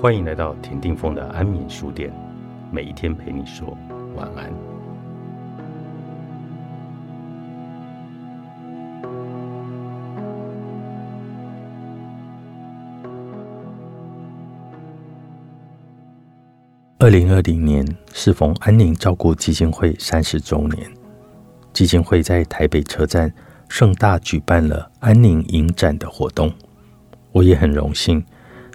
欢迎来到田定峰的安眠书店，每一天陪你说晚安。二零二零年适逢安宁照顾基金会三十周年，基金会在台北车站盛大举办了安宁影展的活动，我也很荣幸。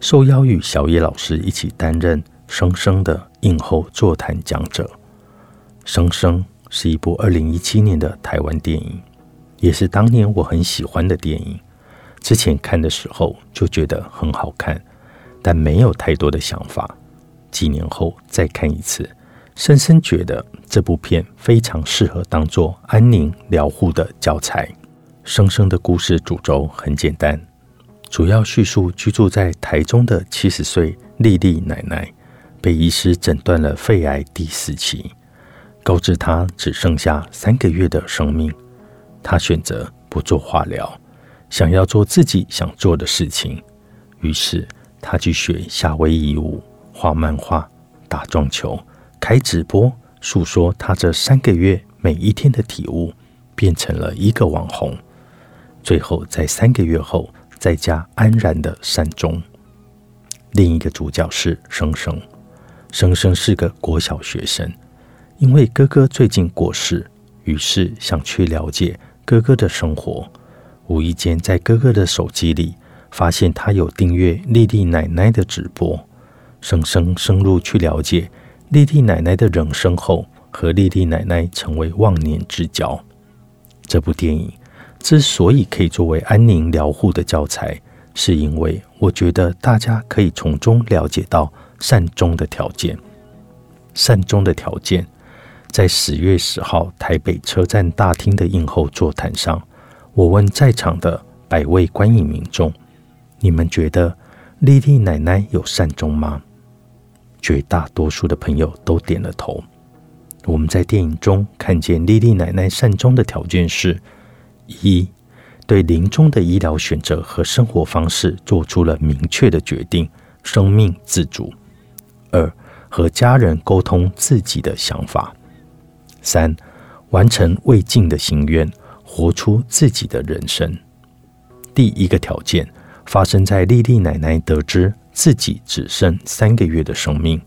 受邀与小野老师一起担任《生生》的映后座谈讲者，《生生》是一部二零一七年的台湾电影，也是当年我很喜欢的电影。之前看的时候就觉得很好看，但没有太多的想法。几年后再看一次，深深觉得这部片非常适合当做安宁疗护的教材。《生生》的故事主轴很简单。主要叙述居住在台中的七十岁丽丽奶奶，被医师诊断了肺癌第四期，告知她只剩下三个月的生命。她选择不做化疗，想要做自己想做的事情。于是她去学夏威夷舞、画漫画、打撞球、开直播，诉说她这三个月每一天的体悟，变成了一个网红。最后在三个月后。在家安然的善终。另一个主角是生生，生生是个国小学生，因为哥哥最近过世，于是想去了解哥哥的生活。无意间在哥哥的手机里发现他有订阅丽丽奶奶的直播，生生深入去了解丽丽奶奶的人生后，和丽丽奶奶成为忘年之交。这部电影。之所以可以作为安宁疗护的教材，是因为我觉得大家可以从中了解到善终的条件。善终的条件，在十月十号台北车站大厅的映后座谈上，我问在场的百位观影民众：“你们觉得丽丽奶奶有善终吗？”绝大多数的朋友都点了头。我们在电影中看见丽丽奶奶善终的条件是。一对临终的医疗选择和生活方式做出了明确的决定，生命自主；二和家人沟通自己的想法；三完成未尽的心愿，活出自己的人生。第一个条件发生在丽丽奶奶得知自己只剩三个月的生命，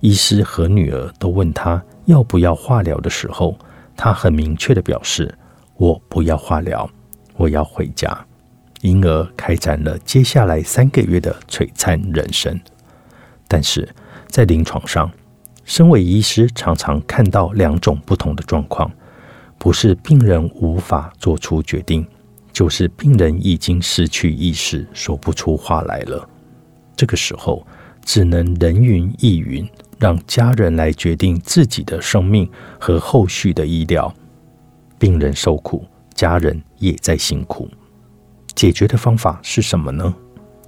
医师和女儿都问她要不要化疗的时候，她很明确的表示。我不要化疗，我要回家，因而开展了接下来三个月的璀璨人生。但是在临床上，身为医师，常常看到两种不同的状况：不是病人无法做出决定，就是病人已经失去意识，说不出话来了。这个时候，只能人云亦云，让家人来决定自己的生命和后续的医疗。病人受苦，家人也在辛苦。解决的方法是什么呢？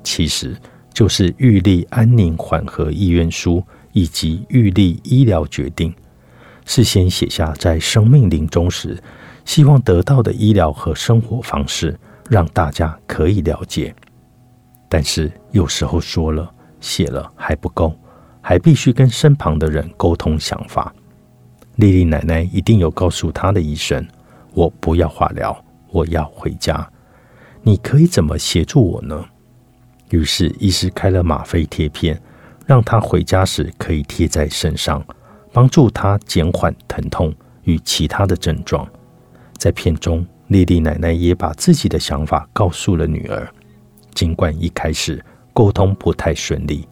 其实就是预立安宁缓和意愿书以及预立医疗决定，事先写下在生命临终时希望得到的医疗和生活方式，让大家可以了解。但是有时候说了写了还不够，还必须跟身旁的人沟通想法。丽丽奶奶一定有告诉她的医生。我不要化疗，我要回家。你可以怎么协助我呢？于是医师开了吗啡贴片，让他回家时可以贴在身上，帮助他减缓疼痛与其他的症状。在片中，丽丽奶奶也把自己的想法告诉了女儿。尽管一开始沟通不太顺利，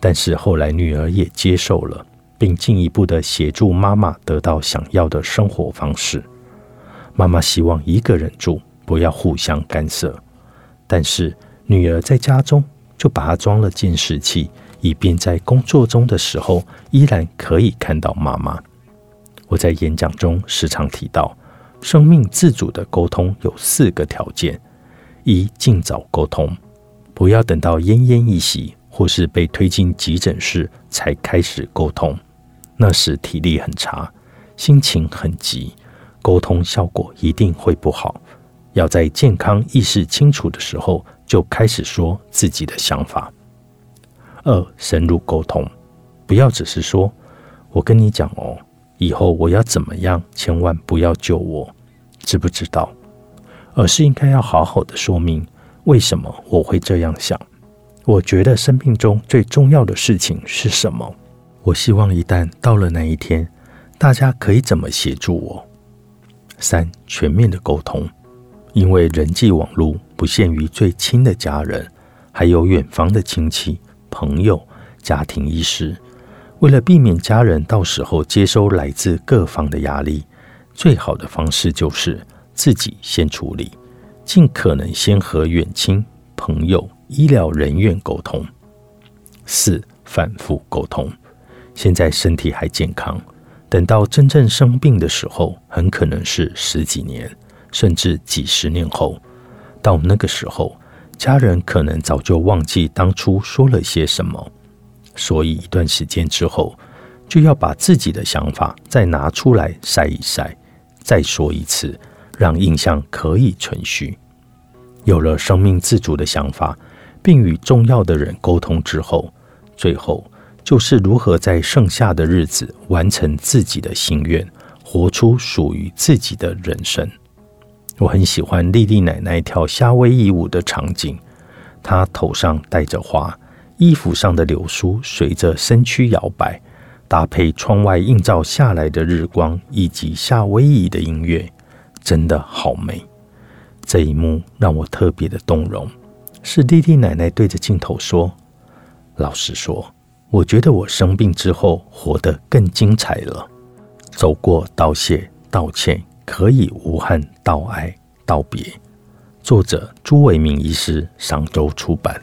但是后来女儿也接受了，并进一步的协助妈妈得到想要的生活方式。妈妈希望一个人住，不要互相干涉。但是女儿在家中就把它装了监视器，以便在工作中的时候依然可以看到妈妈。我在演讲中时常提到，生命自主的沟通有四个条件：一、尽早沟通，不要等到奄奄一息或是被推进急诊室才开始沟通，那时体力很差，心情很急。沟通效果一定会不好，要在健康意识清楚的时候就开始说自己的想法。二、深入沟通，不要只是说“我跟你讲哦，以后我要怎么样，千万不要救我”，知不知道？而是应该要好好的说明为什么我会这样想。我觉得生命中最重要的事情是什么？我希望一旦到了那一天，大家可以怎么协助我？三、全面的沟通，因为人际网络不限于最亲的家人，还有远方的亲戚、朋友、家庭医师。为了避免家人到时候接收来自各方的压力，最好的方式就是自己先处理，尽可能先和远亲、朋友。医疗人员沟通，四反复沟通。现在身体还健康，等到真正生病的时候，很可能是十几年，甚至几十年后。到那个时候，家人可能早就忘记当初说了些什么，所以一段时间之后，就要把自己的想法再拿出来晒一晒，再说一次，让印象可以存续。有了生命自主的想法。并与重要的人沟通之后，最后就是如何在剩下的日子完成自己的心愿，活出属于自己的人生。我很喜欢丽丽奶奶跳夏威夷舞的场景，她头上戴着花，衣服上的流苏随着身躯摇摆，搭配窗外映照下来的日光以及夏威夷的音乐，真的好美。这一幕让我特别的动容。是丽丽奶奶对着镜头说：“老实说，我觉得我生病之后活得更精彩了。走过道谢、道歉，可以无憾道爱、道别。”作者朱伟明医师，上周出版。